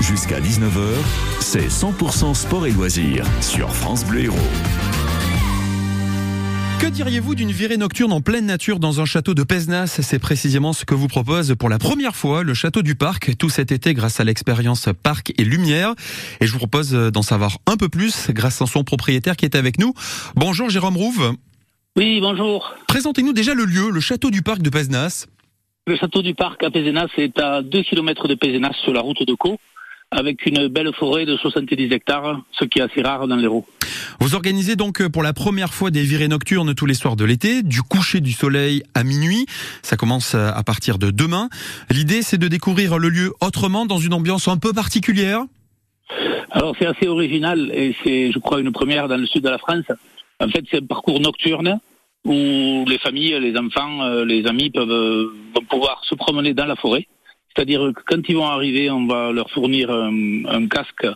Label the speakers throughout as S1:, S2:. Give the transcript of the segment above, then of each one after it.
S1: Jusqu'à 19h, c'est 100% sport et loisirs sur France Bleu Héros.
S2: Que diriez-vous d'une virée nocturne en pleine nature dans un château de Pézenas C'est précisément ce que vous propose pour la première fois le château du parc tout cet été grâce à l'expérience Parc et Lumière. Et je vous propose d'en savoir un peu plus grâce à son propriétaire qui est avec nous. Bonjour Jérôme Rouve.
S3: Oui, bonjour.
S2: Présentez-nous déjà le lieu, le château du parc de Pézenas.
S3: Le château du parc à Pézenas est à 2 km de Pézenas sur la route de Caux avec une belle forêt de 70 hectares, ce qui est assez rare dans l'Hérault.
S2: Vous organisez donc pour la première fois des virées nocturnes tous les soirs de l'été, du coucher du soleil à minuit. Ça commence à partir de demain. L'idée, c'est de découvrir le lieu autrement, dans une ambiance un peu particulière.
S3: Alors c'est assez original et c'est, je crois, une première dans le sud de la France. En fait, c'est un parcours nocturne où les familles, les enfants, euh, les amis peuvent euh, vont pouvoir se promener dans la forêt. C'est-à-dire que quand ils vont arriver, on va leur fournir un, casque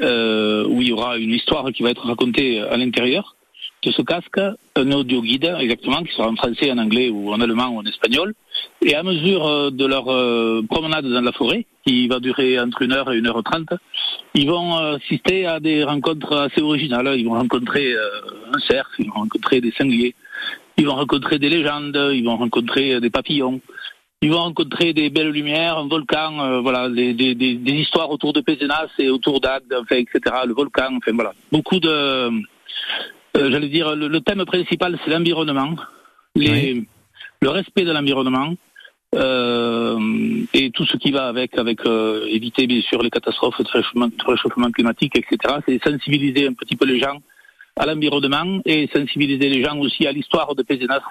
S3: euh, où il y aura une histoire qui va être racontée à l'intérieur de ce casque, un audio guide exactement, qui sera en français, en anglais ou en allemand ou en espagnol. Et à mesure euh, de leur euh, promenade dans la forêt, qui va durer entre une heure et une heure trente, ils vont assister à des rencontres assez originales. Ils vont rencontrer un cerf, ils vont rencontrer des sangliers, ils vont rencontrer des légendes, ils vont rencontrer des papillons. Ils vont rencontrer des belles lumières, un volcan, euh, voilà, des, des, des, histoires autour de Pézenas et autour d'Agde, enfin, etc. Le volcan, enfin voilà, beaucoup de, euh, j'allais dire, le, thème principal c'est l'environnement, le respect de l'environnement. Euh, et tout ce qui va avec, avec euh, éviter bien sûr les catastrophes de réchauffement, de réchauffement climatique, etc. C'est sensibiliser un petit peu les gens à l'environnement et sensibiliser les gens aussi à l'histoire de Pézenas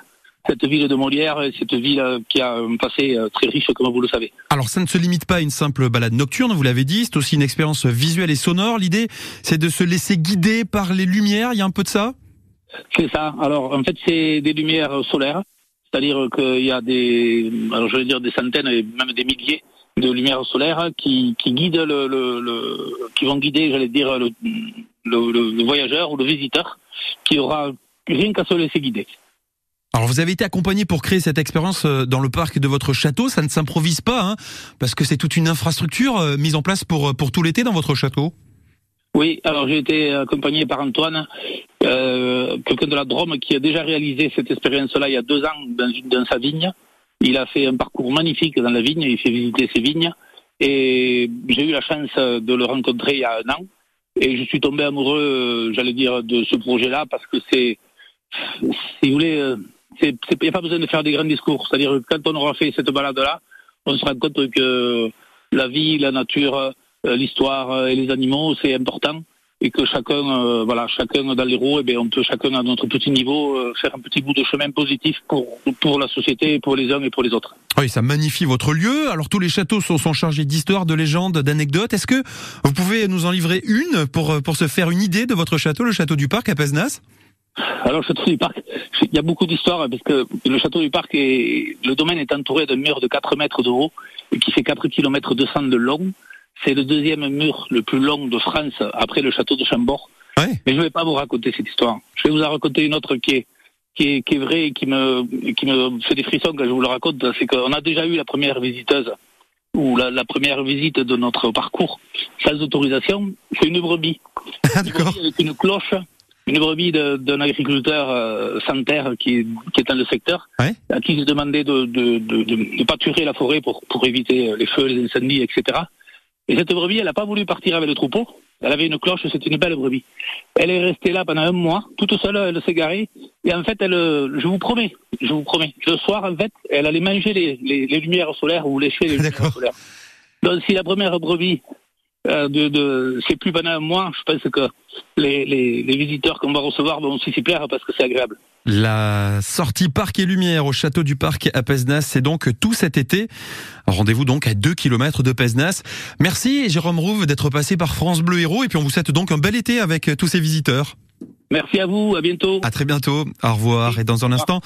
S3: cette ville de Molière, cette ville euh, qui a un passé euh, très riche, comme vous le savez.
S2: Alors ça ne se limite pas à une simple balade nocturne, vous l'avez dit, c'est aussi une expérience visuelle et sonore. L'idée, c'est de se laisser guider par les lumières, il y a un peu de ça?
S3: C'est ça. Alors en fait, c'est des lumières solaires, c'est-à-dire qu'il y a des, alors je vais dire des centaines et même des milliers de lumières solaires qui, qui guident le, le, le qui vont guider, j'allais dire, le, le, voyageur ou le visiteur qui aura rien qu'à se laisser guider.
S2: Alors vous avez été accompagné pour créer cette expérience euh, dans le parc de votre château. Ça ne s'improvise pas, hein, parce que c'est toute une infrastructure euh, mise en place pour, euh, pour tout l'été dans votre château.
S3: Oui, alors j'ai été accompagné par Antoine, euh, quelqu'un de la Drôme qui a déjà réalisé cette expérience-là il y a deux ans dans, dans sa vigne. Il a fait un parcours magnifique dans la vigne, il fait visiter ses vignes. Et j'ai eu la chance de le rencontrer il y a un an. Et je suis tombé amoureux, j'allais dire, de ce projet-là parce que c'est, si vous voulez, il n'y a pas besoin de faire des grands discours. C'est-à-dire que quand on aura fait cette balade-là, on se rend compte que la vie, la nature, euh, l'histoire et les animaux, c'est important et que chacun, euh, voilà, chacun dans les roues, eh bien, on peut chacun à notre petit niveau euh, faire un petit bout de chemin positif pour pour la société, pour les uns et pour les autres.
S2: Oui, ça magnifie votre lieu. Alors tous les châteaux sont, sont chargés d'histoires, de légendes, d'anecdotes. Est-ce que vous pouvez nous en livrer une pour pour se faire une idée de votre château, le château du Parc à Pesnas?
S3: Alors, le château du parc, il y a beaucoup d'histoires parce que le château du parc est, le domaine est entouré d'un mur de 4 mètres de haut et qui fait 4 km 200 de long. C'est le deuxième mur le plus long de France après le château de Chambord. Mais je ne vais pas vous raconter cette histoire. Je vais vous en raconter une autre qui est, qui est, qui est vraie et qui me, qui me fait des frissons quand je vous le raconte. C'est qu'on a déjà eu la première visiteuse ou la, la, première visite de notre parcours sans autorisation. C'est une brebis.
S2: D'accord.
S3: Avec une cloche une brebis d'un agriculteur euh, sans terre qui, qui, est dans le secteur, à qui je demandait de de, de, pas tuer la forêt pour, pour éviter les feux, les incendies, etc. Et cette brebis, elle n'a pas voulu partir avec le troupeau. Elle avait une cloche, c'était une belle brebis. Elle est restée là pendant un mois, toute seule, elle s'est garée. Et en fait, elle, je vous promets, je vous promets, le soir, en fait, elle allait manger les, les, les lumières solaires ou lécher les lumières solaires. Donc, si la première brebis euh, de, de c'est plus pendant un mois, je pense que les, les, les visiteurs qu'on va recevoir vont aussi s'y plaire parce que c'est agréable.
S2: La sortie Parc et Lumière au château du Parc à Pesnas, c'est donc tout cet été. Rendez-vous donc à 2 km de Pesnas. Merci Jérôme Rouve d'être passé par France Bleu Héros et puis on vous souhaite donc un bel été avec tous ces visiteurs.
S3: Merci à vous, à bientôt.
S2: À très bientôt. Au revoir et dans un instant